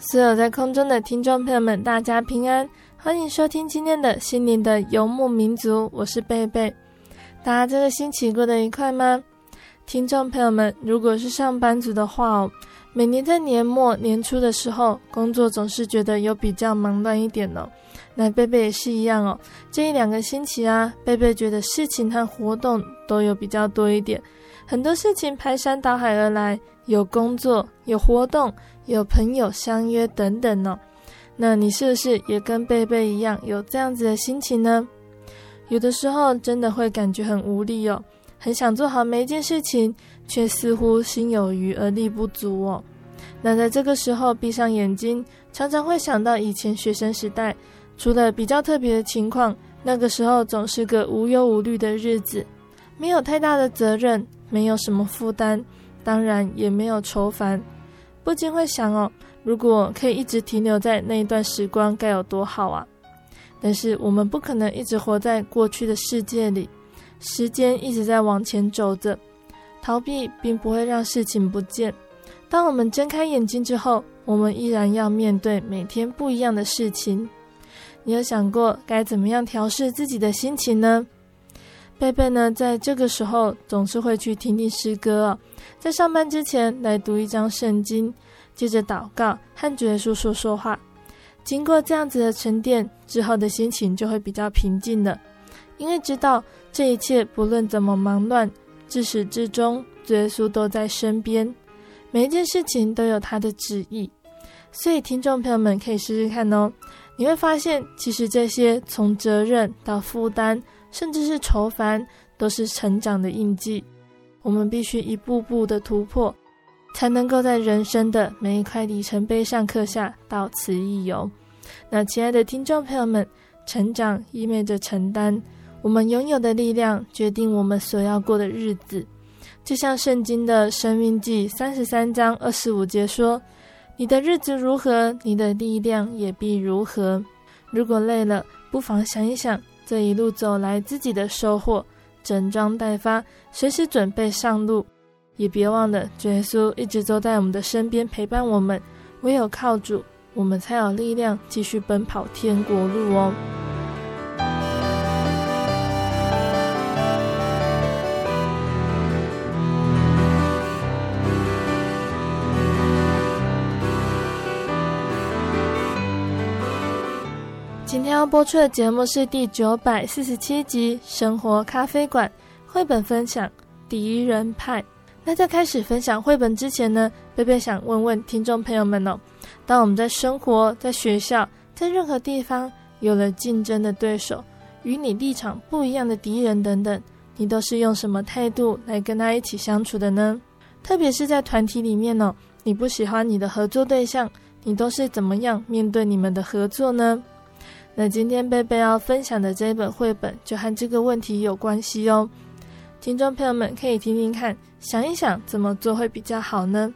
所有在空中的听众朋友们，大家平安，欢迎收听今天的心灵的游牧民族，我是贝贝。大家这个星期过得愉快吗？听众朋友们，如果是上班族的话哦，每年在年末年初的时候，工作总是觉得有比较忙乱一点哦。那贝贝也是一样哦，这一两个星期啊，贝贝觉得事情和活动都有比较多一点，很多事情排山倒海而来，有工作，有活动。有朋友相约等等呢，那你是不是也跟贝贝一样有这样子的心情呢？有的时候真的会感觉很无力哦，很想做好每一件事情，却似乎心有余而力不足哦。那在这个时候闭上眼睛，常常会想到以前学生时代，除了比较特别的情况，那个时候总是个无忧无虑的日子，没有太大的责任，没有什么负担，当然也没有愁烦。不禁会想哦，如果可以一直停留在那一段时光，该有多好啊！但是我们不可能一直活在过去的世界里，时间一直在往前走着，逃避并不会让事情不见。当我们睁开眼睛之后，我们依然要面对每天不一样的事情。你有想过该怎么样调试自己的心情呢？贝贝呢，在这个时候总是会去听听诗歌哦。在上班之前来读一张圣经，接着祷告和主耶稣说说话。经过这样子的沉淀之后的心情就会比较平静了，因为知道这一切不论怎么忙乱，自始至终主耶稣都在身边，每一件事情都有他的旨意。所以听众朋友们可以试试看哦，你会发现其实这些从责任到负担，甚至是愁烦，都是成长的印记。我们必须一步步的突破，才能够在人生的每一块里程碑上刻下“到此一游”。那亲爱的听众朋友们，成长意味着承担，我们拥有的力量决定我们所要过的日子。就像圣经的《生命记》三十三章二十五节说：“你的日子如何，你的力量也必如何。”如果累了，不妨想一想这一路走来自己的收获。整装待发，随时准备上路，也别忘了，主耶稣一直都在我们的身边陪伴我们。唯有靠主，我们才有力量继续奔跑天国路哦。要播出的节目是第九百四十七集《生活咖啡馆》绘本分享《敌人派》。那在开始分享绘本之前呢，贝贝想问问听众朋友们哦：当我们在生活、在学校、在任何地方有了竞争的对手、与你立场不一样的敌人等等，你都是用什么态度来跟他一起相处的呢？特别是在团体里面哦，你不喜欢你的合作对象，你都是怎么样面对你们的合作呢？那今天贝贝要分享的这一本绘本就和这个问题有关系哦，听众朋友们可以听听看，想一想怎么做会比较好呢？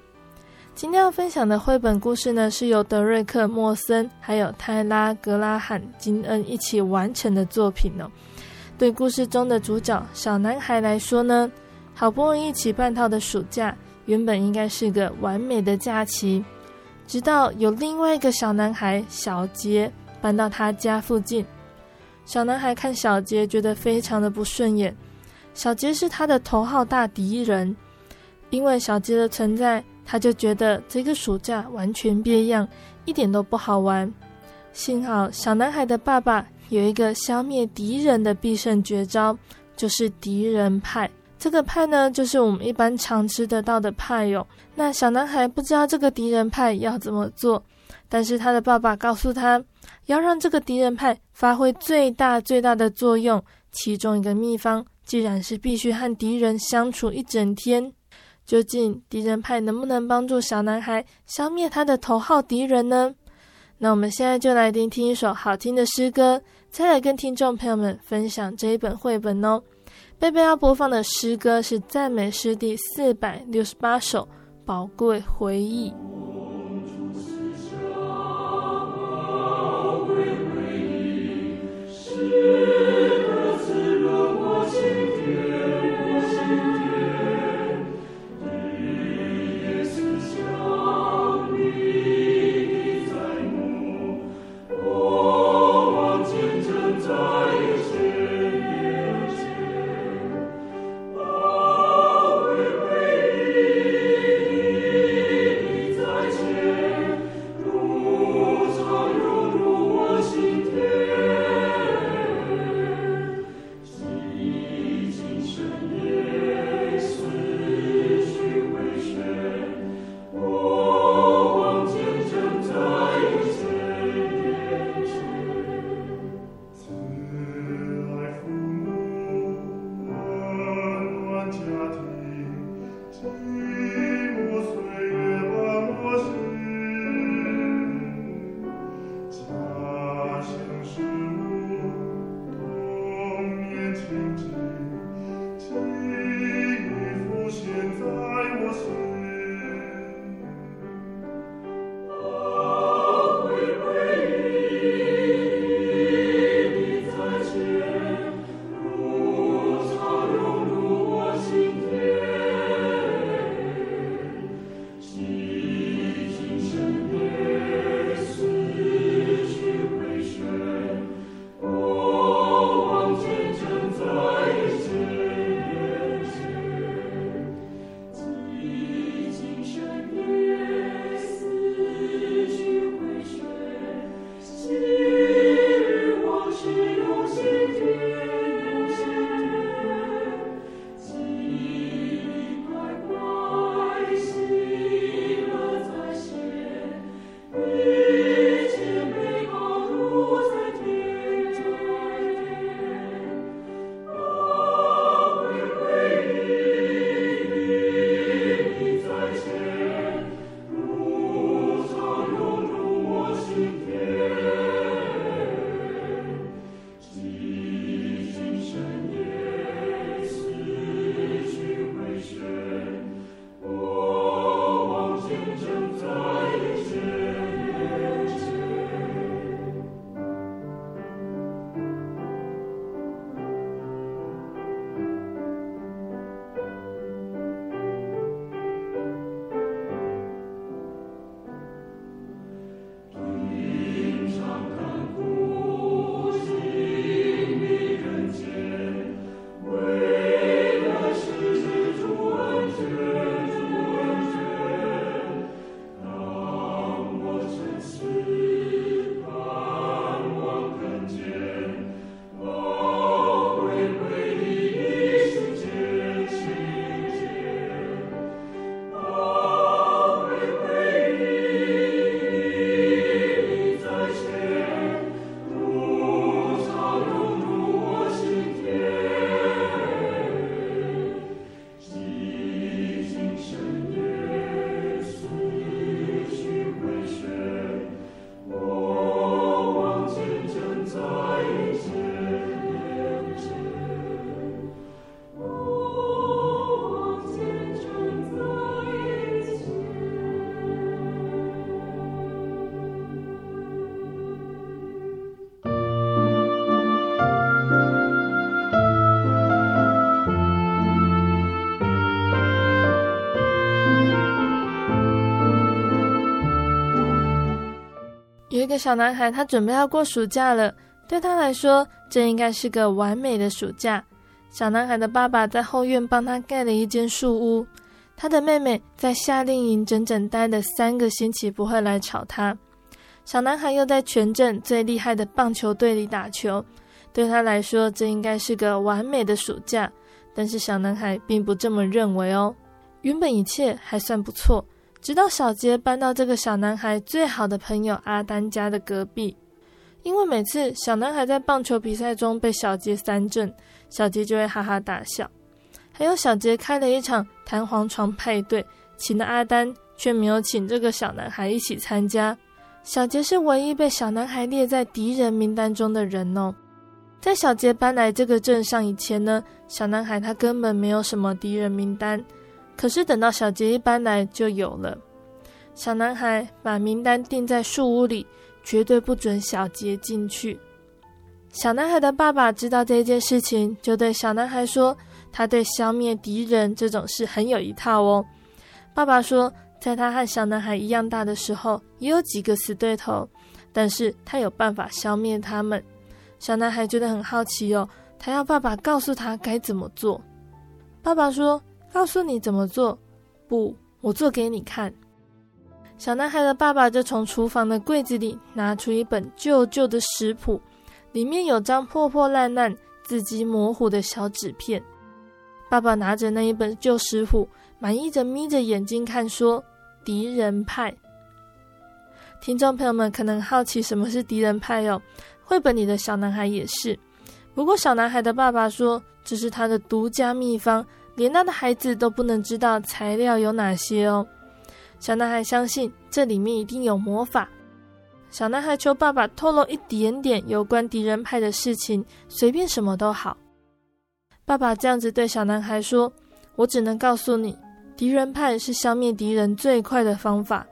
今天要分享的绘本故事呢，是由德瑞克·莫森还有泰拉·格拉罕·金恩一起完成的作品哦。对故事中的主角小男孩来说呢，好不容易一起半套的暑假，原本应该是个完美的假期，直到有另外一个小男孩小杰搬到他家附近。小男孩看小杰，觉得非常的不顺眼。小杰是他的头号大敌人，因为小杰的存在，他就觉得这个暑假完全变样，一点都不好玩。幸好小男孩的爸爸有一个消灭敌人的必胜绝招，就是敌人派。这个派呢，就是我们一般常吃得到的派哟。那小男孩不知道这个敌人派要怎么做，但是他的爸爸告诉他，要让这个敌人派发挥最大最大的作用，其中一个秘方，既然是必须和敌人相处一整天。究竟敌人派能不能帮助小男孩消灭他的头号敌人呢？那我们现在就来听听一首好听的诗歌，再来跟听众朋友们分享这一本绘本哦。贝贝要播放的诗歌是赞美诗第四百六十八首《宝贵回忆》。个小男孩，他准备要过暑假了，对他来说，这应该是个完美的暑假。小男孩的爸爸在后院帮他盖了一间树屋，他的妹妹在夏令营整整待了三个星期，不会来吵他。小男孩又在全镇最厉害的棒球队里打球，对他来说，这应该是个完美的暑假。但是小男孩并不这么认为哦。原本一切还算不错，直到小杰搬到这个小男孩最好的朋友阿丹家的隔壁。因为每次小男孩在棒球比赛中被小杰三振，小杰就会哈哈大笑。还有小杰开了一场弹簧床派对，请了阿丹，却没有请这个小男孩一起参加。小杰是唯一被小男孩列在敌人名单中的人哦。在小杰搬来这个镇上以前呢，小男孩他根本没有什么敌人名单。可是等到小杰一搬来，就有了。小男孩把名单钉在树屋里。绝对不准小杰进去。小男孩的爸爸知道这件事情，就对小男孩说：“他对消灭敌人这种事很有一套哦。”爸爸说，在他和小男孩一样大的时候，也有几个死对头，但是他有办法消灭他们。小男孩觉得很好奇哦，他要爸爸告诉他该怎么做。爸爸说：“告诉你怎么做？不，我做给你看。”小男孩的爸爸就从厨房的柜子里拿出一本旧旧的食谱，里面有张破破烂烂、字迹模糊的小纸片。爸爸拿着那一本旧食谱，满意着眯着眼睛看，说：“敌人派。”听众朋友们可能好奇什么是敌人派哦？绘本里的小男孩也是。不过小男孩的爸爸说，这是他的独家秘方，连他的孩子都不能知道材料有哪些哦。小男孩相信这里面一定有魔法。小男孩求爸爸透露一点点有关敌人派的事情，随便什么都好。爸爸这样子对小男孩说：“我只能告诉你，敌人派是消灭敌人最快的方法。”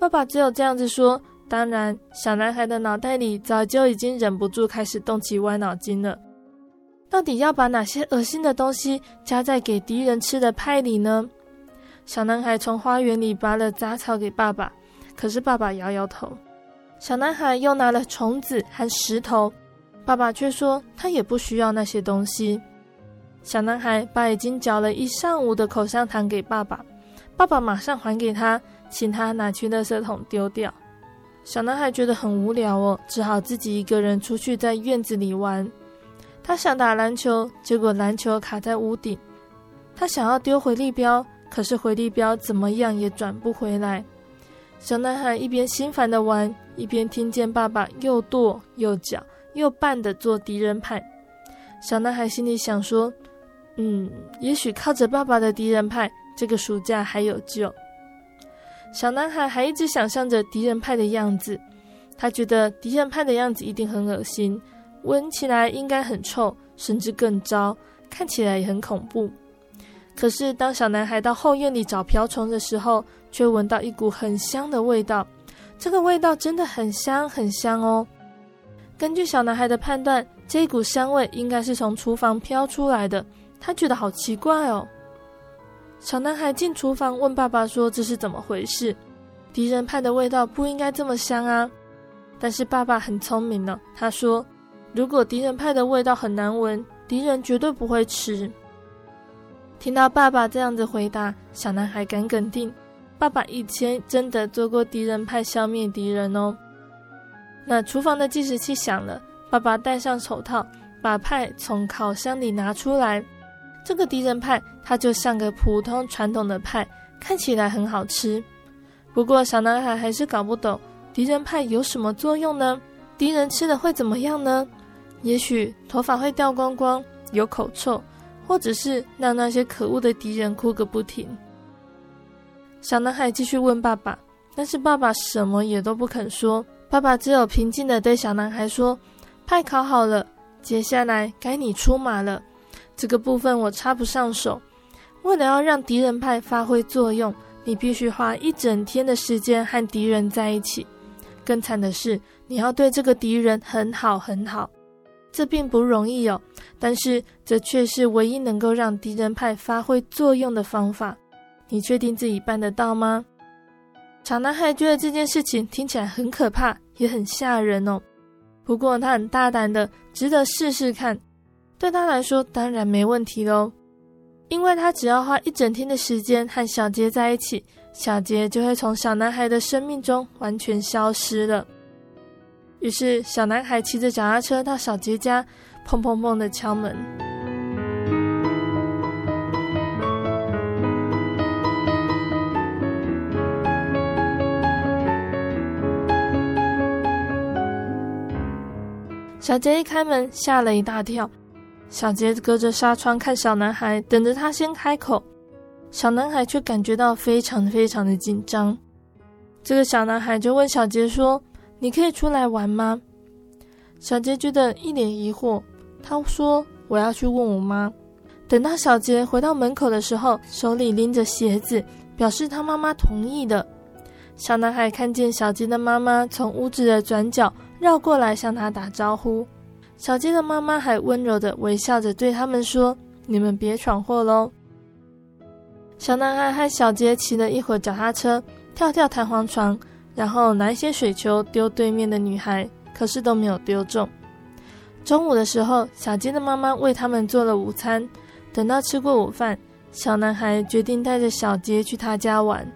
爸爸只有这样子说。当然，小男孩的脑袋里早就已经忍不住开始动起歪脑筋了。到底要把哪些恶心的东西加在给敌人吃的派里呢？小男孩从花园里拔了杂草给爸爸，可是爸爸摇摇头。小男孩又拿了虫子和石头，爸爸却说他也不需要那些东西。小男孩把已经嚼了一上午的口香糖给爸爸，爸爸马上还给他，请他拿去垃圾桶丢掉。小男孩觉得很无聊哦，只好自己一个人出去在院子里玩。他想打篮球，结果篮球卡在屋顶。他想要丢回力镖。可是回力镖怎么样也转不回来。小男孩一边心烦的玩，一边听见爸爸又跺又脚又绊的做敌人派。小男孩心里想说：“嗯，也许靠着爸爸的敌人派，这个暑假还有救。”小男孩还一直想象着敌人派的样子，他觉得敌人派的样子一定很恶心，闻起来应该很臭，甚至更糟，看起来也很恐怖。可是，当小男孩到后院里找瓢虫的时候，却闻到一股很香的味道。这个味道真的很香，很香哦。根据小男孩的判断，这股香味应该是从厨房飘出来的。他觉得好奇怪哦。小男孩进厨房问爸爸说：“这是怎么回事？敌人派的味道不应该这么香啊！”但是爸爸很聪明呢，他说：“如果敌人派的味道很难闻，敌人绝对不会吃。”听到爸爸这样子回答，小男孩敢肯定，爸爸以前真的做过敌人派消灭敌人哦。那厨房的计时器响了，爸爸戴上手套，把派从烤箱里拿出来。这个敌人派，它就像个普通传统的派，看起来很好吃。不过小男孩还是搞不懂敌人派有什么作用呢？敌人吃了会怎么样呢？也许头发会掉光光，有口臭。或者是让那些可恶的敌人哭个不停。小男孩继续问爸爸，但是爸爸什么也都不肯说。爸爸只有平静地对小男孩说：“派烤好了，接下来该你出马了。这个部分我插不上手。为了要让敌人派发挥作用，你必须花一整天的时间和敌人在一起。更惨的是，你要对这个敌人很好很好。”这并不容易哦，但是这却是唯一能够让敌人派发挥作用的方法。你确定自己办得到吗？小男孩觉得这件事情听起来很可怕，也很吓人哦。不过他很大胆的，值得试试看。对他来说，当然没问题喽，因为他只要花一整天的时间和小杰在一起，小杰就会从小男孩的生命中完全消失了。于是，小男孩骑着脚踏车到小杰家，砰砰砰的敲门。小杰一开门，吓了一大跳。小杰隔着纱窗看小男孩，等着他先开口。小男孩却感觉到非常非常的紧张。这个小男孩就问小杰说：“你可以出来玩吗？”小杰觉得一脸疑惑，他说：“我要去问我妈。”等到小杰回到门口的时候，手里拎着鞋子，表示他妈妈同意的。小男孩看见小杰的妈妈从屋子的转角绕过来向他打招呼。小杰的妈妈还温柔地微笑着对他们说：“你们别闯祸喽。”小男孩和小杰骑了一会儿脚踏车，跳跳弹簧床，然后拿一些水球丢对面的女孩，可是都没有丢中。中午的时候，小杰的妈妈为他们做了午餐。等到吃过午饭，小男孩决定带着小杰去他家玩。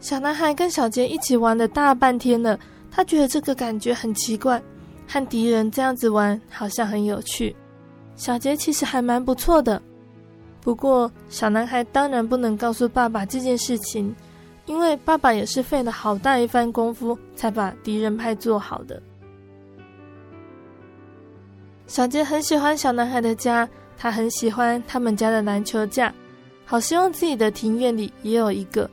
小男孩跟小杰一起玩了大半天了，他觉得这个感觉很奇怪。和敌人这样子玩好像很有趣，小杰其实还蛮不错的。不过小男孩当然不能告诉爸爸这件事情，因为爸爸也是费了好大一番功夫才把敌人派做好的。小杰很喜欢小男孩的家，他很喜欢他们家的篮球架，好希望自己的庭院里也有一个。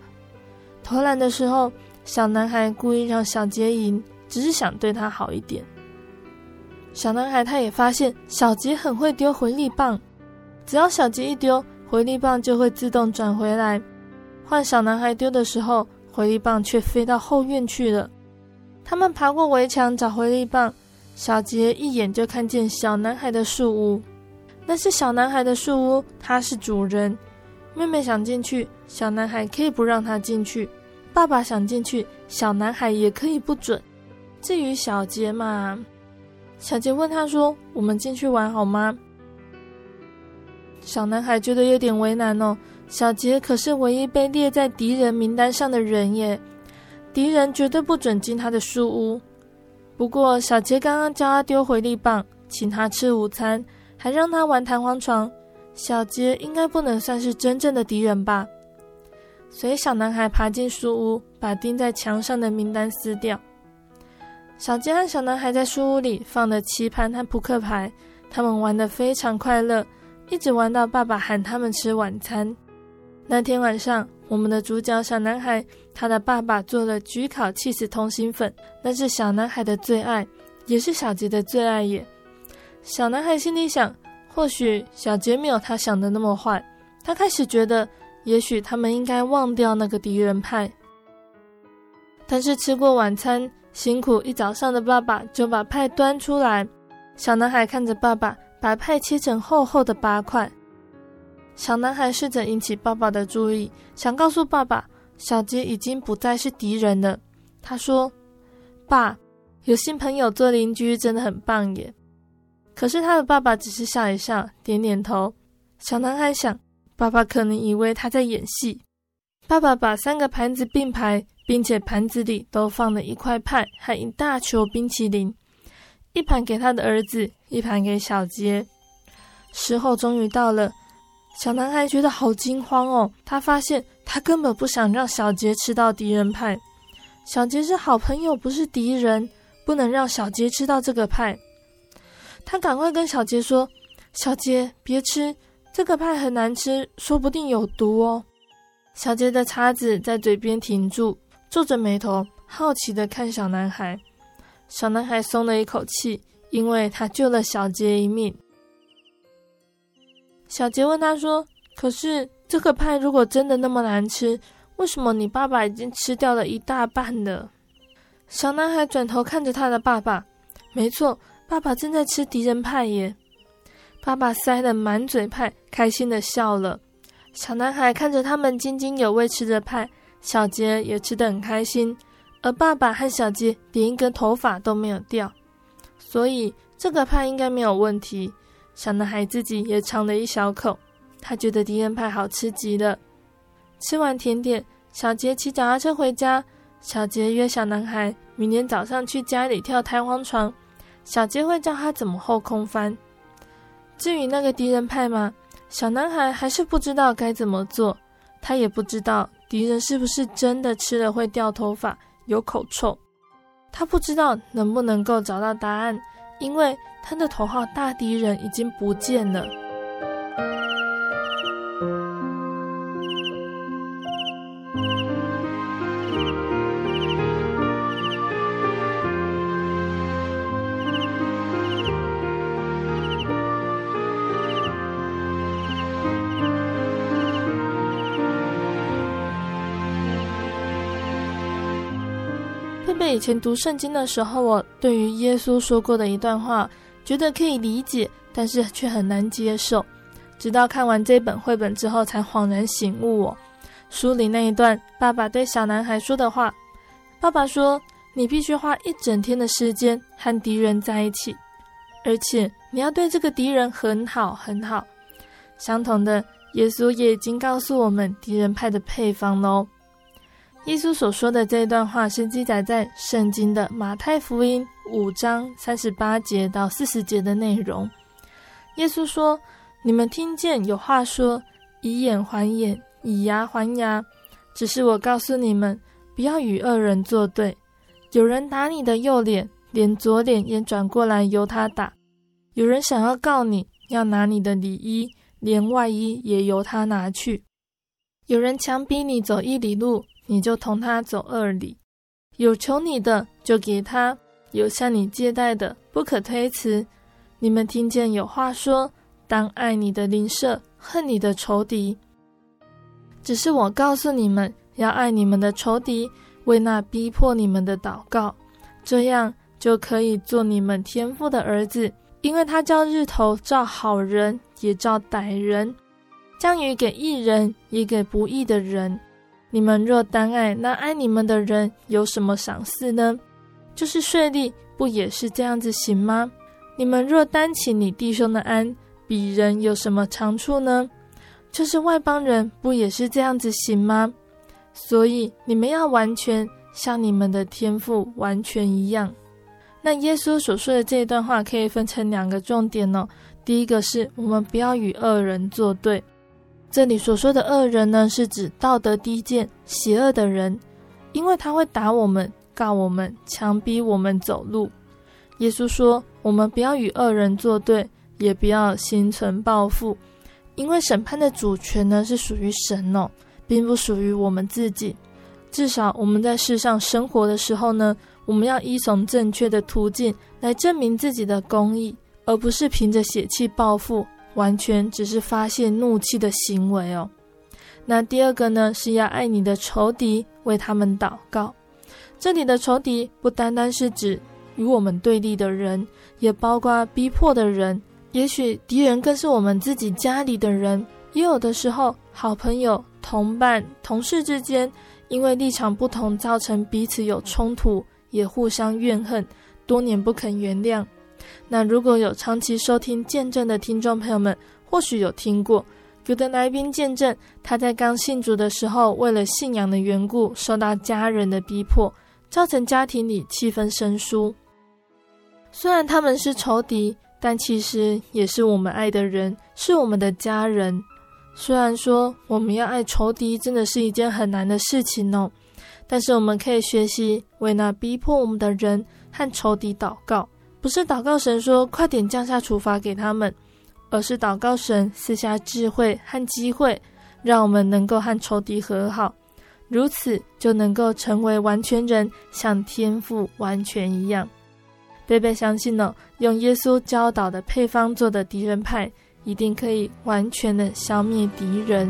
投篮的时候，小男孩故意让小杰赢，只是想对他好一点。小男孩他也发现小杰很会丢回力棒，只要小杰一丢，回力棒就会自动转回来。换小男孩丢的时候，回力棒却飞到后院去了。他们爬过围墙找回力棒，小杰一眼就看见小男孩的树屋，那是小男孩的树屋，他是主人。妹妹想进去，小男孩可以不让他进去；爸爸想进去，小男孩也可以不准。至于小杰嘛。小杰问他说：“我们进去玩好吗？”小男孩觉得有点为难哦。小杰可是唯一被列在敌人名单上的人耶，敌人绝对不准进他的树屋。不过小杰刚刚教他丢回力棒，请他吃午餐，还让他玩弹簧床，小杰应该不能算是真正的敌人吧？所以小男孩爬进树屋，把钉在墙上的名单撕掉。小杰和小男孩在书屋里放了棋盘和扑克牌，他们玩得非常快乐，一直玩到爸爸喊他们吃晚餐。那天晚上，我们的主角小男孩，他的爸爸做了焗烤起司通心粉，那是小男孩的最爱，也是小杰的最爱耶。小男孩心里想，或许小杰没有他想的那么坏，他开始觉得，也许他们应该忘掉那个敌人派。但是吃过晚餐。辛苦一早上的爸爸就把派端出来，小男孩看着爸爸把派切成厚厚的八块。小男孩试着引起爸爸的注意，想告诉爸爸，小杰已经不再是敌人了。他说：“爸，有新朋友做邻居真的很棒耶。”可是他的爸爸只是笑一笑，点点头。小男孩想，爸爸可能以为他在演戏。爸爸把三个盘子并排。并且盘子里都放了一块派和一大球冰淇淋，一盘给他的儿子，一盘给小杰。时候终于到了，小男孩觉得好惊慌哦。他发现他根本不想让小杰吃到敌人派，小杰是好朋友，不是敌人，不能让小杰吃到这个派。他赶快跟小杰说：“小杰，别吃，这个派很难吃，说不定有毒哦。”小杰的叉子在嘴边停住。皱着眉头，好奇的看小男孩。小男孩松了一口气，因为他救了小杰一命。小杰问他说：“可是这个派如果真的那么难吃，为什么你爸爸已经吃掉了一大半了？”小男孩转头看着他的爸爸，没错，爸爸正在吃敌人派耶。爸爸塞得满嘴派，开心的笑了。小男孩看着他们津津有味吃着派。小杰也吃得很开心，而爸爸和小杰连一根头发都没有掉，所以这个派应该没有问题。小男孩自己也尝了一小口，他觉得敌人派好吃极了。吃完甜点，小杰骑脚踏车回家。小杰约小男孩明天早上去家里跳弹簧床，小杰会教他怎么后空翻。至于那个敌人派嘛，小男孩还是不知道该怎么做，他也不知道敌人是不是真的吃了会掉头发。有口臭，他不知道能不能够找到答案，因为他的头号大敌人已经不见了。以前读圣经的时候，我对于耶稣说过的一段话，觉得可以理解，但是却很难接受。直到看完这本绘本之后，才恍然醒悟。我书里那一段，爸爸对小男孩说的话：“爸爸说，你必须花一整天的时间和敌人在一起，而且你要对这个敌人很好很好。”相同的，耶稣也已经告诉我们敌人派的配方喽。耶稣所说的这一段话是记载在圣经的马太福音五章三十八节到四十节的内容。耶稣说：“你们听见有话说，以眼还眼，以牙还牙。只是我告诉你们，不要与恶人作对。有人打你的右脸，连左脸也转过来由他打；有人想要告你，要拿你的里衣，连外衣也由他拿去；有人强逼你走一里路。”你就同他走二里，有求你的就给他，有向你借贷的不可推辞。你们听见有话说，当爱你的邻舍，恨你的仇敌。只是我告诉你们，要爱你们的仇敌，为那逼迫你们的祷告，这样就可以做你们天父的儿子，因为他叫日头照好人，也照歹人，将与给义人，也给不义的人。你们若单爱那爱你们的人，有什么赏赐呢？就是税吏，不也是这样子行吗？你们若单请你弟兄的安，比人有什么长处呢？就是外邦人，不也是这样子行吗？所以你们要完全像你们的天赋完全一样。那耶稣所说的这一段话可以分成两个重点哦。第一个是我们不要与恶人作对。这里所说的恶人呢，是指道德低贱、邪恶的人，因为他会打我们、告我们、强逼我们走路。耶稣说，我们不要与恶人作对，也不要心存报复，因为审判的主权呢是属于神哦，并不属于我们自己。至少我们在世上生活的时候呢，我们要依从正确的途径来证明自己的公义，而不是凭着血气报复。完全只是发泄怒气的行为哦。那第二个呢，是要爱你的仇敌，为他们祷告。这里的仇敌不单单是指与我们对立的人，也包括逼迫的人。也许敌人更是我们自己家里的人。也有的时候，好朋友、同伴、同事之间，因为立场不同，造成彼此有冲突，也互相怨恨，多年不肯原谅。那如果有长期收听见证的听众朋友们，或许有听过有的来宾见证，他在刚信主的时候，为了信仰的缘故，受到家人的逼迫，造成家庭里气氛生疏。虽然他们是仇敌，但其实也是我们爱的人，是我们的家人。虽然说我们要爱仇敌，真的是一件很难的事情哦，但是我们可以学习为那逼迫我们的人和仇敌祷告。不是祷告神说快点降下处罚给他们，而是祷告神赐下智慧和机会，让我们能够和仇敌和好，如此就能够成为完全人，像天父完全一样。贝贝相信呢，用耶稣教导的配方做的敌人派，一定可以完全的消灭敌人。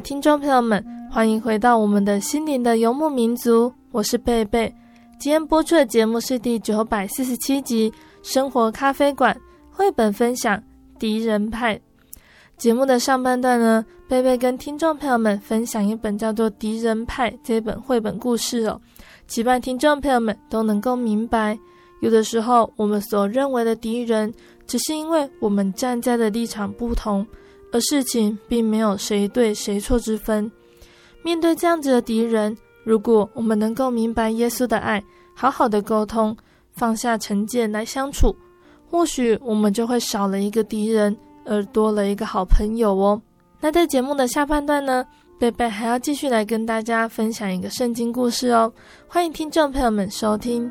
听众朋友们，欢迎回到我们的心灵的游牧民族，我是贝贝。今天播出的节目是第九百四十七集《生活咖啡馆》绘本分享《敌人派》。节目的上半段呢，贝贝跟听众朋友们分享一本叫做《敌人派》这本绘本故事哦，期盼听众朋友们都能够明白，有的时候我们所认为的敌人，只是因为我们站在的立场不同。而事情并没有谁对谁错之分。面对这样子的敌人，如果我们能够明白耶稣的爱，好好的沟通，放下成见来相处，或许我们就会少了一个敌人，而多了一个好朋友哦。那在节目的下半段呢，贝贝还要继续来跟大家分享一个圣经故事哦。欢迎听众朋友们收听。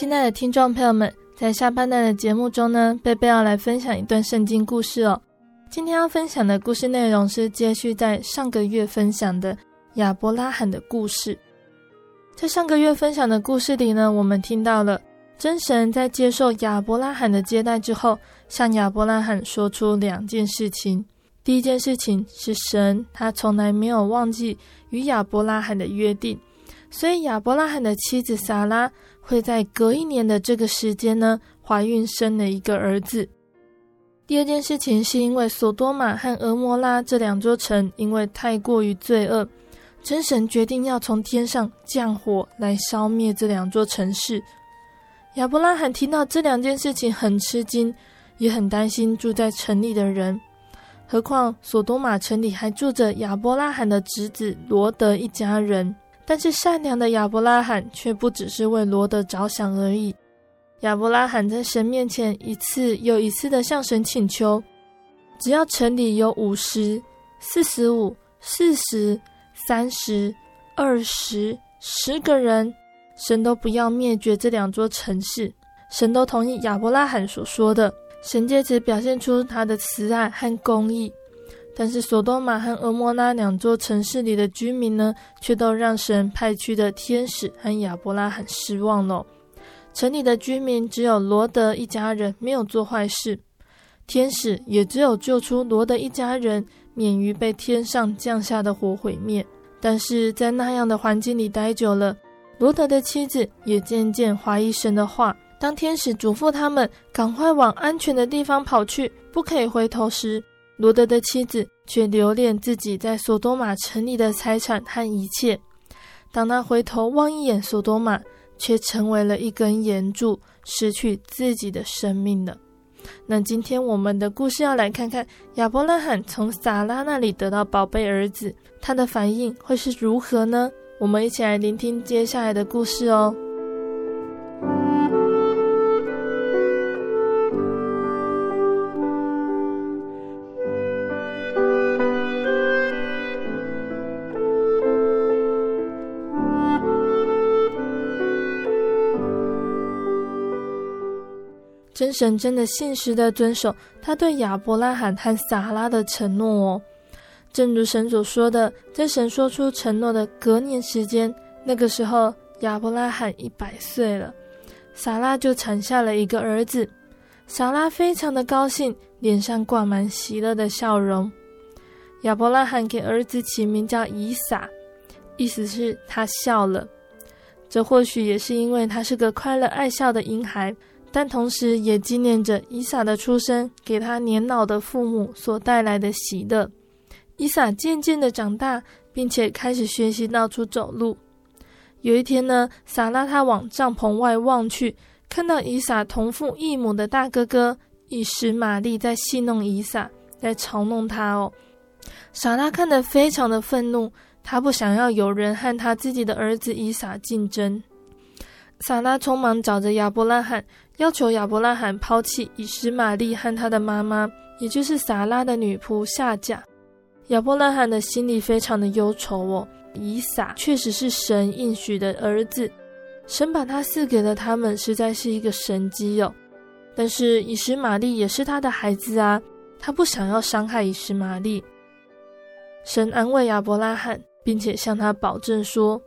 亲爱的听众朋友们，在下半段的节目中呢，贝贝要来分享一段圣经故事哦。今天要分享的故事内容是接续在上个月分享的亚伯拉罕的故事。在上个月分享的故事里呢，我们听到了真神在接受亚伯拉罕的接待之后，向亚伯拉罕说出两件事情。第一件事情是神他从来没有忘记与亚伯拉罕的约定，所以亚伯拉罕的妻子撒拉。会在隔一年的这个时间呢，怀孕生了一个儿子。第二件事情是因为索多玛和俄摩拉这两座城因为太过于罪恶，真神决定要从天上降火来消灭这两座城市。亚伯拉罕听到这两件事情很吃惊，也很担心住在城里的人。何况索多玛城里还住着亚伯拉罕的侄子罗德一家人。但是善良的亚伯拉罕却不只是为罗德着想而已。亚伯拉罕在神面前一次又一次地向神请求，只要城里有五十、四十五、四十、三十、二十、十个人，神都不要灭绝这两座城市。神都同意亚伯拉罕所说的，神借此表现出他的慈爱和公义。但是，索多玛和俄摩拉两座城市里的居民呢，却都让神派去的天使和亚伯拉罕失望了。城里的居民只有罗德一家人没有做坏事，天使也只有救出罗德一家人免于被天上降下的火毁灭。但是在那样的环境里待久了，罗德的妻子也渐渐怀疑神的话。当天使嘱咐他们赶快往安全的地方跑去，不可以回头时，罗德的妻子却留恋自己在索多玛城里的财产和一切。当他回头望一眼索多玛，却成为了一根岩柱，失去自己的生命了。那今天我们的故事要来看看亚伯拉罕从撒拉那里得到宝贝儿子，他的反应会是如何呢？我们一起来聆听接下来的故事哦。真神真的信实的遵守他对亚伯拉罕和撒拉的承诺哦。正如神所说的，在神说出承诺的隔年时间，那个时候亚伯拉罕一百岁了，撒拉就产下了一个儿子。撒拉非常的高兴，脸上挂满喜乐的笑容。亚伯拉罕给儿子起名叫以撒，意思是他笑了。这或许也是因为他是个快乐爱笑的婴孩，但同时也纪念着伊撒的出生给他年老的父母所带来的喜乐。伊撒渐渐的长大，并且开始学习到处走路。有一天呢，撒拉他往帐篷外望去，看到以撒同父异母的大哥哥以实玛利在戏弄伊撒，在嘲弄他哦。撒拉看得非常的愤怒，他不想要有人和他自己的儿子伊撒竞争。撒拉匆忙找着亚伯拉罕，要求亚伯拉罕抛弃以实玛利和他的妈妈，也就是撒拉的女仆夏甲。亚伯拉罕的心里非常的忧愁哦，以撒确实是神应许的儿子，神把他赐给了他们，实在是一个神迹哦。但是以实玛利也是他的孩子啊，他不想要伤害以实玛利。神安慰亚伯拉罕，并且向他保证说：“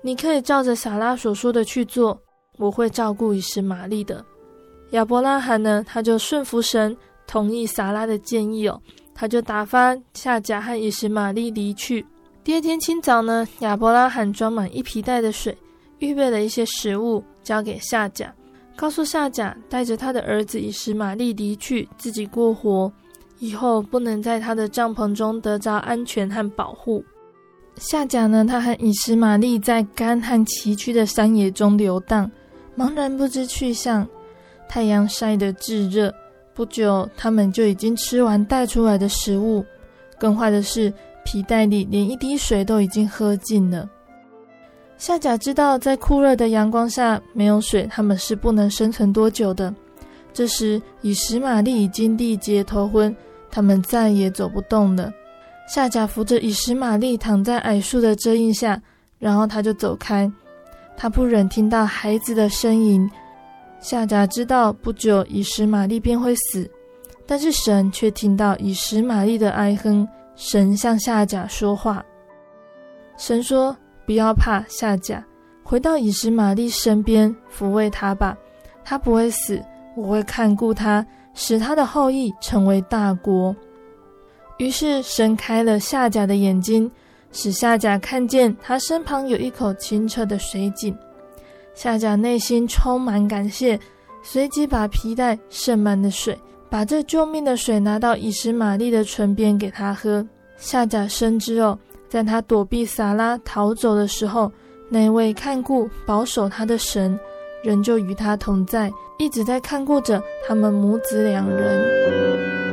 你可以照着撒拉所说的去做，我会照顾以实玛利的。”亚伯拉罕呢，他就顺服神，同意撒拉的建议哦。他就打发夏甲和以实玛利离去。第二天清早呢，亚伯拉罕装满一皮袋的水，预备了一些食物，交给夏甲，告诉夏甲带着他的儿子以实玛利离去，自己过活，以后不能在他的帐篷中得着安全和保护。夏甲呢，他和以实玛利在干旱崎岖的山野中游荡，茫然不知去向。太阳晒得炙热。不久，他们就已经吃完带出来的食物。更坏的是，皮袋里连一滴水都已经喝尽了。夏甲知道，在酷热的阳光下没有水，他们是不能生存多久的。这时，以实玛利已经力竭头昏，他们再也走不动了。夏甲扶着以实玛利躺在矮树的遮荫下，然后他就走开。他不忍听到孩子的呻吟。夏甲知道不久以实玛利便会死，但是神却听到以实玛利的哀哼。神向夏甲说话，神说：“不要怕，夏甲，回到以实玛利身边，抚慰他吧，他不会死，我会看顾他，使他的后裔成为大国。”于是神开了夏甲的眼睛，使夏甲看见他身旁有一口清澈的水井。夏甲内心充满感谢，随即把皮袋盛满的水，把这救命的水拿到以实玛利的唇边给他喝。夏甲深知哦，在他躲避撒拉逃走的时候，那位看顾保守他的神，仍旧与他同在，一直在看顾着他们母子两人。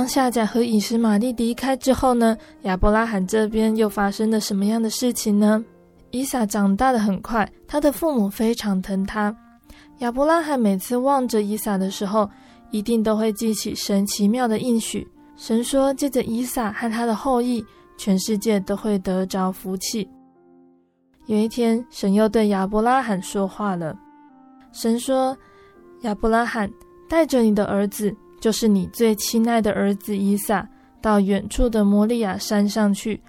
当夏甲和以实玛利离开之后呢，亚伯拉罕这边又发生了什么样的事情呢？以撒长大得很快，他的父母非常疼他。亚伯拉罕每次望着以撒的时候，一定都会记起神奇妙的应许。神说，借着以撒和他的后裔，全世界都会得着福气。有一天，神又对亚伯拉罕说话了。神说：“亚伯拉罕，带着你的儿子。”就是你最亲爱的儿子以撒，到远处的摩利亚山上去，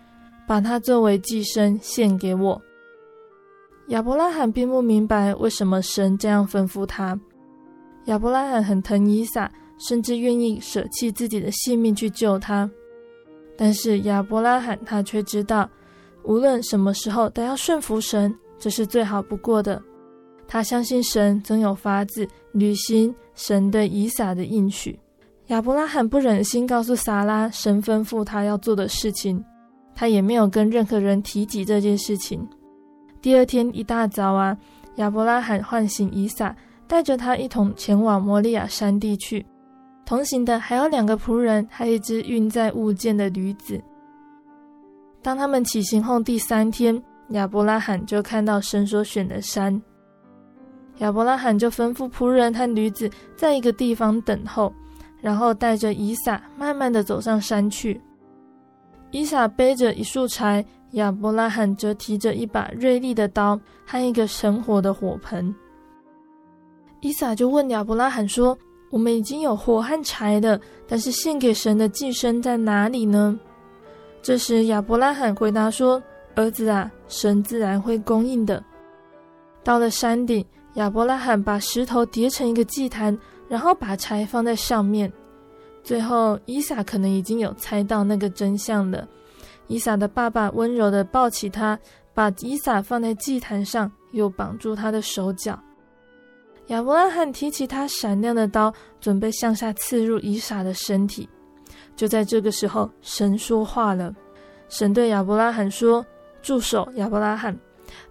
把他作为祭牲献给我。亚伯拉罕并不明白为什么神这样吩咐他。亚伯拉罕很疼以撒，甚至愿意舍弃自己的性命去救他。但是亚伯拉罕他却知道，无论什么时候都要顺服神，这是最好不过的。他相信神总有法子履行神对以撒的应许。亚伯拉罕不忍心告诉撒拉神吩咐他要做的事情，他也没有跟任何人提及这件事情。第二天一大早啊，亚伯拉罕唤醒以撒，带着他一同前往摩利亚山地去。同行的还有两个仆人，还有一只运载物件的驴子。当他们起行后第三天，亚伯拉罕就看到神所选的山。亚伯拉罕就吩咐仆人和驴子在一个地方等候，然后带着以撒慢慢地走上山去。以撒背着一束柴，亚伯拉罕则提着一把锐利的刀和一个生火的火盆。以撒就问亚伯拉罕说：“我们已经有火和柴了，但是献给神的祭牲在哪里呢？”这时亚伯拉罕回答说：“儿子啊，神自然会供应的。”到了山顶，亚伯拉罕把石头叠成一个祭坛，然后把柴放在上面。最后，伊萨可能已经有猜到那个真相了。伊萨的爸爸温柔地抱起他，把伊萨放在祭坛上，又绑住他的手脚。亚伯拉罕提起他闪亮的刀，准备向下刺入伊萨的身体。就在这个时候，神说话了。神对亚伯拉罕说：“住手，亚伯拉罕，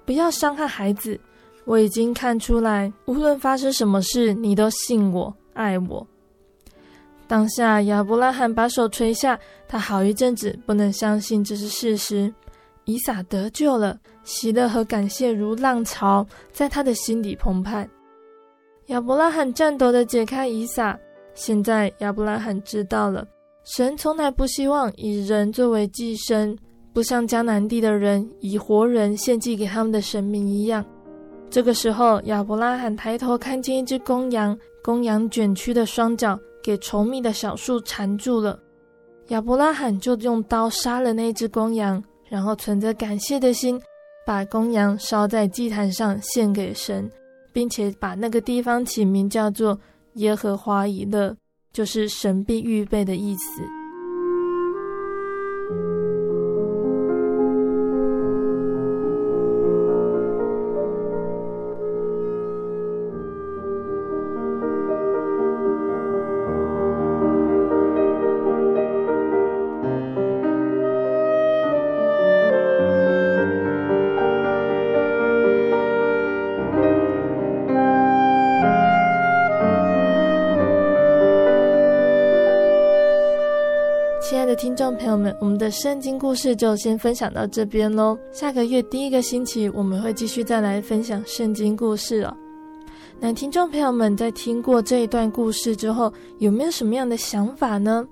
不要伤害孩子。我已经看出来，无论发生什么事，你都信我，爱我。”当下，亚伯拉罕把手垂下，他好一阵子不能相信这是事实。以撒得救了，喜乐和感谢如浪潮在他的心底澎湃。亚伯拉罕颤抖地解开以撒。现在，亚伯拉罕知道了，神从来不希望以人作为祭牲，不像迦南地的人以活人献祭给他们的神明一样。这个时候，亚伯拉罕抬头看见一只公羊，公羊卷曲的双脚。给稠密的小树缠住了，亚伯拉罕就用刀杀了那只公羊，然后存着感谢的心，把公羊烧在祭坛上献给神，并且把那个地方起名叫做耶和华以勒，就是神必预备的意思。众朋友们，我们的圣经故事就先分享到这边喽。下个月第一个星期，我们会继续再来分享圣经故事哦。那听众朋友们在听过这一段故事之后，有没有什么样的想法呢？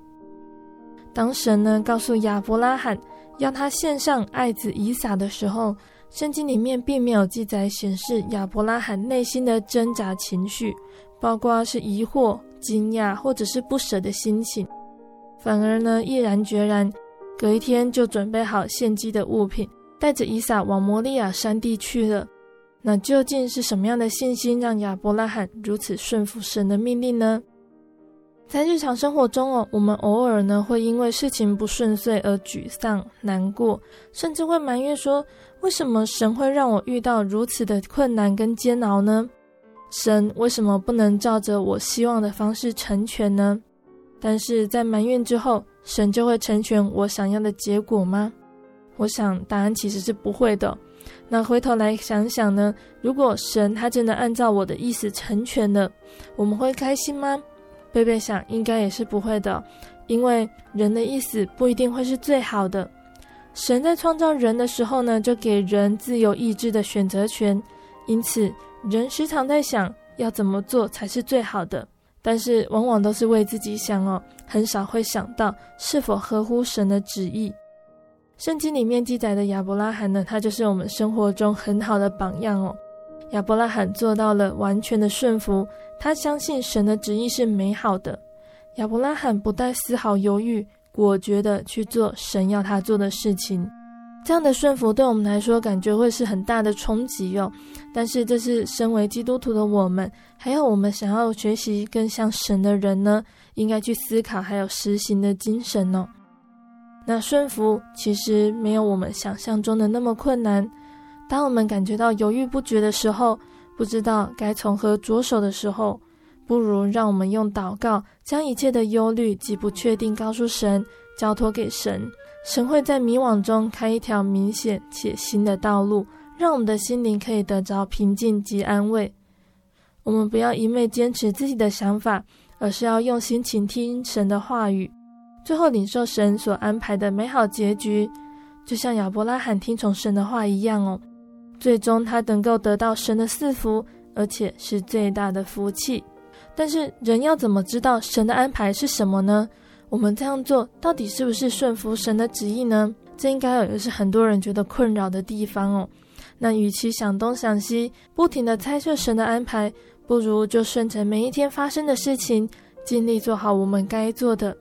当神呢告诉亚伯拉罕要他献上爱子以撒的时候，圣经里面并没有记载显示亚伯拉罕内心的挣扎情绪，包括是疑惑、惊讶或者是不舍的心情。反而呢，毅然决然，隔一天就准备好献祭的物品，带着以撒往摩利亚山地去了。那究竟是什么样的信心，让亚伯拉罕如此顺服神的命令呢？在日常生活中哦，我们偶尔呢会因为事情不顺遂而沮丧、难过，甚至会埋怨说：为什么神会让我遇到如此的困难跟煎熬呢？神为什么不能照着我希望的方式成全呢？但是在埋怨之后，神就会成全我想要的结果吗？我想答案其实是不会的。那回头来想想呢，如果神他真的按照我的意思成全了，我们会开心吗？贝贝想应该也是不会的，因为人的意思不一定会是最好的。神在创造人的时候呢，就给人自由意志的选择权，因此人时常在想要怎么做才是最好的。但是往往都是为自己想哦，很少会想到是否合乎神的旨意。圣经里面记载的亚伯拉罕呢，他就是我们生活中很好的榜样哦。亚伯拉罕做到了完全的顺服，他相信神的旨意是美好的。亚伯拉罕不带丝毫犹豫，果决的去做神要他做的事情。这样的顺服对我们来说，感觉会是很大的冲击哦。但是，这是身为基督徒的我们，还有我们想要学习更像神的人呢，应该去思考还有实行的精神哦。那顺服其实没有我们想象中的那么困难。当我们感觉到犹豫不决的时候，不知道该从何着手的时候，不如让我们用祷告，将一切的忧虑及不确定告诉神，交托给神。神会在迷惘中开一条明显且新的道路，让我们的心灵可以得着平静及安慰。我们不要一味坚持自己的想法，而是要用心倾听神的话语，最后领受神所安排的美好结局。就像亚伯拉罕听从神的话一样哦，最终他能够得到神的赐福，而且是最大的福气。但是人要怎么知道神的安排是什么呢？我们这样做到底是不是顺服神的旨意呢？这应该也是很多人觉得困扰的地方哦。那与其想东想西，不停的猜测神的安排，不如就顺着每一天发生的事情，尽力做好我们该做的。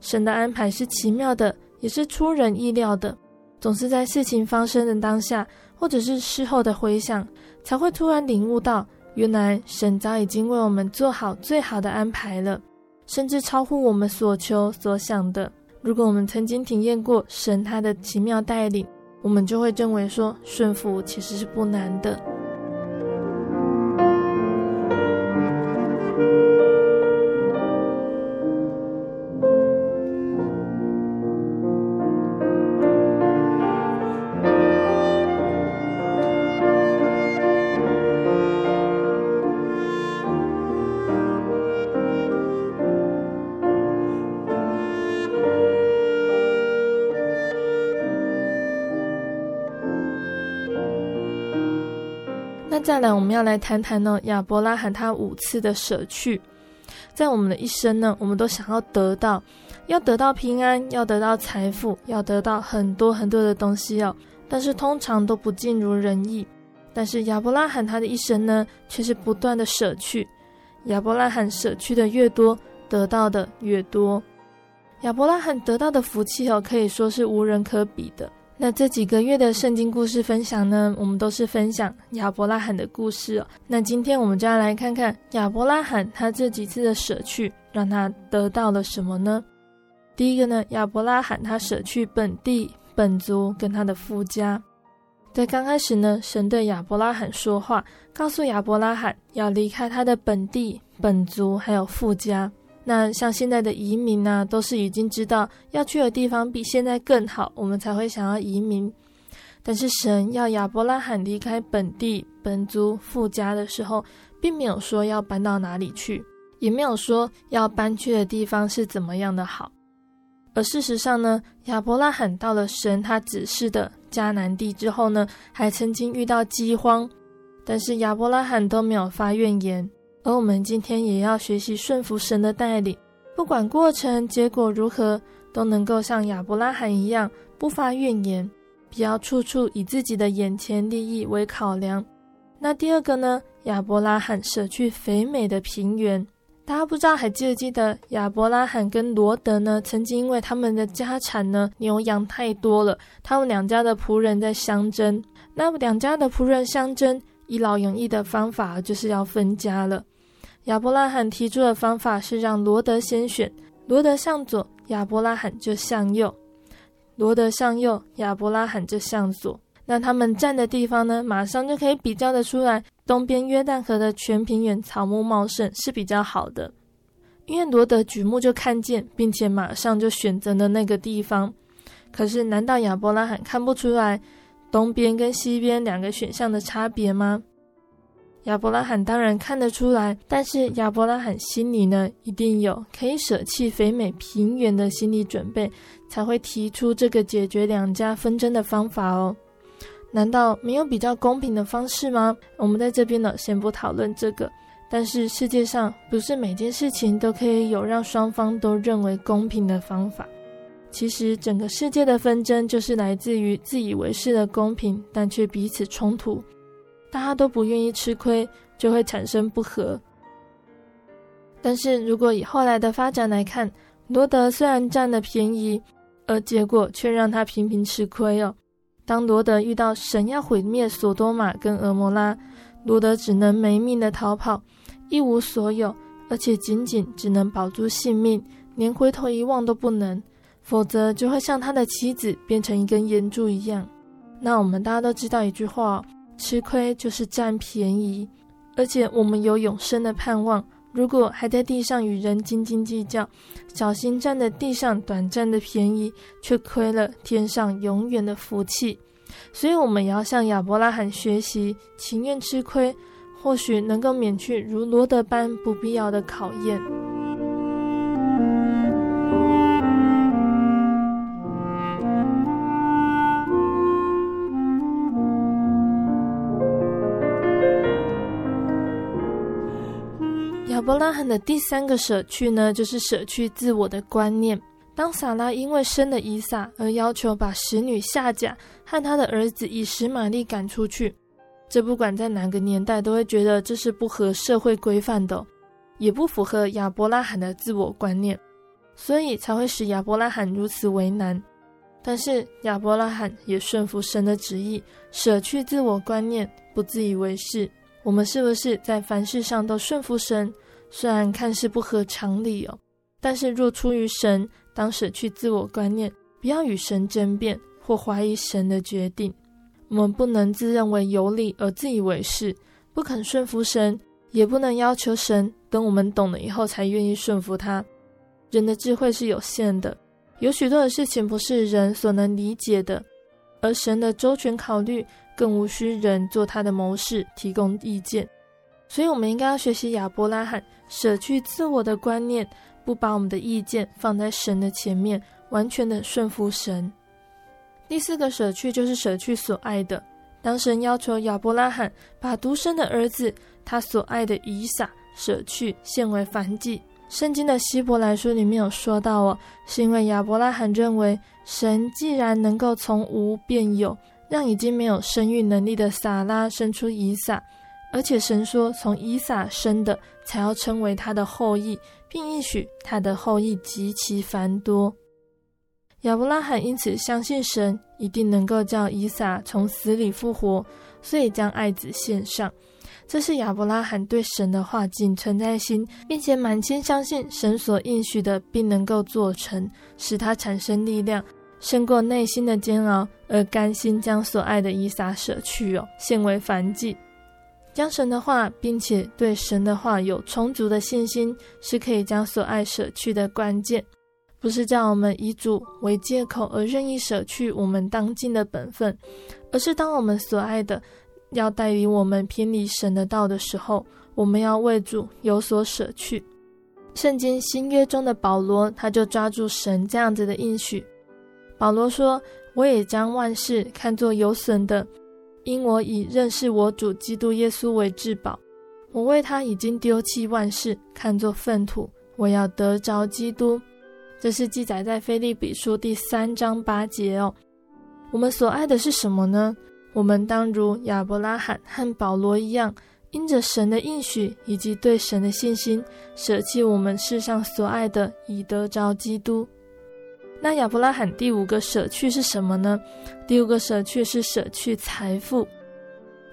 神的安排是奇妙的，也是出人意料的。总是在事情发生的当下，或者是事后的回想，才会突然领悟到，原来神早已经为我们做好最好的安排了，甚至超乎我们所求所想的。如果我们曾经体验过神他的奇妙带领，我们就会认为说，顺服其实是不难的。再来，我们要来谈谈呢，亚伯拉罕他五次的舍去，在我们的一生呢，我们都想要得到，要得到平安，要得到财富，要得到很多很多的东西哦，但是通常都不尽如人意。但是亚伯拉罕他的一生呢，却是不断的舍去。亚伯拉罕舍去的越多，得到的越多。亚伯拉罕得到的福气哦，可以说是无人可比的。那这几个月的圣经故事分享呢，我们都是分享亚伯拉罕的故事哦。那今天我们就要来看看亚伯拉罕他这几次的舍去，让他得到了什么呢？第一个呢，亚伯拉罕他舍去本地本族跟他的夫家。在刚开始呢，神对亚伯拉罕说话，告诉亚伯拉罕要离开他的本地本族还有父家。那像现在的移民呢、都是已经知道要去的地方比现在更好，我们才会想要移民。但是神要亚伯拉罕离开本地本族父家的时候，并没有说要搬到哪里去，也没有说要搬去的地方是怎么样的好。而事实上呢，亚伯拉罕到了神他指示的迦南地之后呢，还曾经遇到饥荒，但是亚伯拉罕都没有发怨言。而我们今天也要学习顺服神的带领，不管过程结果如何，都能够像亚伯拉罕一样不发怨言，不要处处以自己的眼前利益为考量。那第二个呢？亚伯拉罕舍去肥美的平原。大家不知道还记不记得亚伯拉罕跟罗德呢？曾经因为他们的家产呢，牛羊太多了，他们两家的仆人在相争。那两家的仆人相争，一劳永逸的方法就是要分家了。亚伯拉罕提出的方法是让罗德先选，罗德向左，亚伯拉罕就向右；罗德向右，亚伯拉罕就向左。那他们站的地方呢，马上就可以比较得出来，东边约旦河的全平原草木茂盛是比较好的，因为罗德举目就看见，并且马上就选择了那个地方。可是，难道亚伯拉罕看不出来东边跟西边两个选项的差别吗？亚伯拉罕当然看得出来，但是亚伯拉罕心里呢，一定有可以舍弃肥美平原的心理准备，才会提出这个解决两家纷争的方法哦。难道没有比较公平的方式吗？我们在这边呢，先不讨论这个。但是世界上不是每件事情都可以有让双方都认为公平的方法。其实整个世界的纷争就是来自于自以为是的公平，但却彼此冲突。大家都不愿意吃亏，就会产生不和。但是如果以后来的发展来看，罗德虽然占了便宜，而结果却让他频频吃亏哦。当罗德遇到神要毁灭索多玛跟蛾摩拉，罗德只能没命的逃跑，一无所有，而且仅仅只能保住性命，连回头一望都不能，否则就会像他的妻子变成一根盐柱一样。那我们大家都知道一句话。吃亏就是占便宜，而且我们有永生的盼望。如果还在地上与人斤斤计较，小心占了地上短暂的便宜，却亏了天上永远的福气。所以，我们也要向亚伯拉罕学习，情愿吃亏，或许能够免去如罗德般不必要的考验。伯拉罕的第三个舍去呢，就是舍去自我的观念。当撒拉因为生了以撒而要求把使女夏甲和他的儿子以实玛利赶出去，这不管在哪个年代都会觉得这是不合社会规范的，也不符合亚伯拉罕的自我观念，所以才会使亚伯拉罕如此为难。但是亚伯拉罕也顺服神的旨意，舍去自我观念，不自以为是。我们是不是在凡事上都顺服神？虽然看似不合常理哦，但是若出于神。当舍去自我观念，不要与神争辩或怀疑神的决定。我们不能自认为有理而自以为是，不肯顺服神，也不能要求神等我们懂了以后才愿意顺服他。人的智慧是有限的，有许多的事情不是人所能理解的，而神的周全考虑更无需人做他的谋士提供意见。所以，我们应该要学习亚伯拉罕，舍去自我的观念。不把我们的意见放在神的前面，完全的顺服神。第四个舍去就是舍去所爱的。当神要求亚伯拉罕把独生的儿子，他所爱的以撒舍去，献为燔祭。圣经的希伯来书里面有说到哦，是因为亚伯拉罕认为神既然能够从无变有，让已经没有生育能力的撒拉生出以撒，而且神说从以撒生的才要称为他的后裔。并应许他的后裔极其繁多。亚伯拉罕因此相信神一定能够叫以撒从死里复活，所以将爱子献上。这是亚伯拉罕对神的话谨存在心，并且满心相信神所应许的并能够做成，使他产生力量，胜过内心的煎熬，而甘心将所爱的以撒舍去哦，献为燔祭。将神的话，并且对神的话有充足的信心，是可以将所爱舍去的关键。不是叫我们以主为借口而任意舍去我们当尽的本分，而是当我们所爱的要带领我们偏离神的道的时候，我们要为主有所舍去。圣经新约中的保罗，他就抓住神这样子的应许。保罗说：“我也将万事看作有损的。”因我以认识我主基督耶稣为至宝，我为他已经丢弃万事，看作粪土，我要得着基督。这是记载在腓利比书第三章八节哦。我们所爱的是什么呢？我们当如亚伯拉罕和保罗一样，因着神的应许以及对神的信心，舍弃我们世上所爱的，以得着基督。那亚伯拉罕第五个舍去是什么呢？第五个舍去是舍去财富。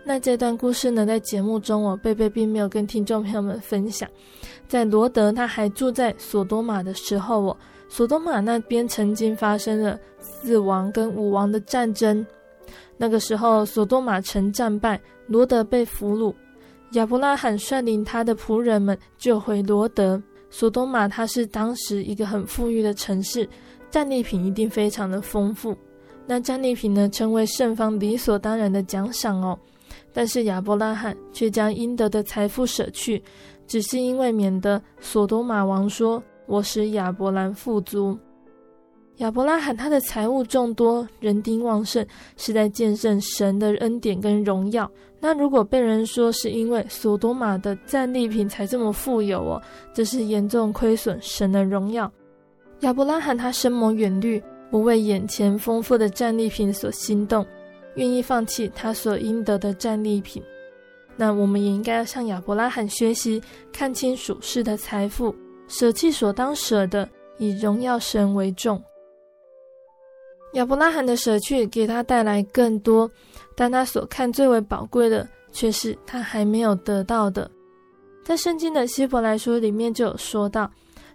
那这段故事呢，在节目中我贝贝并没有跟听众朋友们分享。在罗德他还住在索多玛的时候，哦，索多玛那边曾经发生了四王跟五王的战争。那个时候，索多玛城战败，罗德被俘虏。亚伯拉罕率领他的仆人们救回罗德。索多玛它是当时一个很富裕的城市。战利品一定非常的丰富，那战利品呢，成为胜方理所当然的奖赏哦。但是亚伯拉罕却将应得的财富舍去，只是因为免得索多玛王说：“我使亚伯兰富足。”亚伯拉罕他的财物众多，人丁旺盛，是在见证神的恩典跟荣耀。那如果被人说是因为索多玛的战利品才这么富有哦，这是严重亏损神的荣耀。亚伯拉罕他深谋远虑，不为眼前丰富的战利品所心动，愿意放弃他所应得的战利品。那我们也应该要向亚伯拉罕学习，看清属世的财富，舍弃所当舍的，以荣耀神为重。亚伯拉罕的舍去给他带来更多，但他所看最为宝贵的，却是他还没有得到的。在圣经的希伯来书里面就有说到。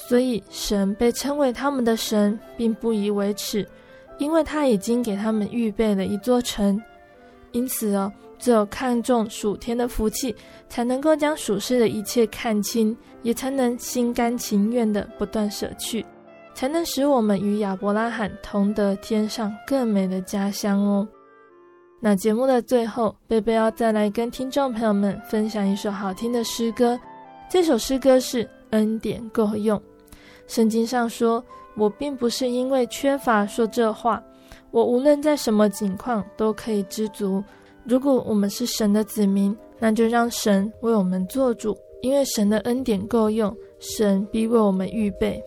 所以，神被称为他们的神，并不以为耻，因为他已经给他们预备了一座城。因此哦，只有看重属天的福气，才能够将属世的一切看清，也才能心甘情愿的不断舍去，才能使我们与亚伯拉罕同得天上更美的家乡哦。那节目的最后，贝贝要再来跟听众朋友们分享一首好听的诗歌。这首诗歌是《恩典够用》。圣经上说：“我并不是因为缺乏说这话。”我无论在什么境况都可以知足。如果我们是神的子民，那就让神为我们做主，因为神的恩典够用，神必为我们预备。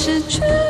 失去？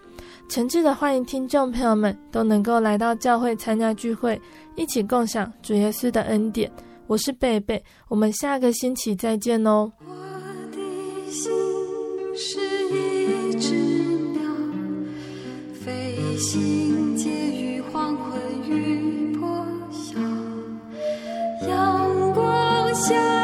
诚挚的欢迎听众朋友们都能够来到教会参加聚会一起共享主耶稣的恩典。我是贝贝我们下个星期再见哦。我的心是一只鸟飞行介于黄昏与破晓阳光下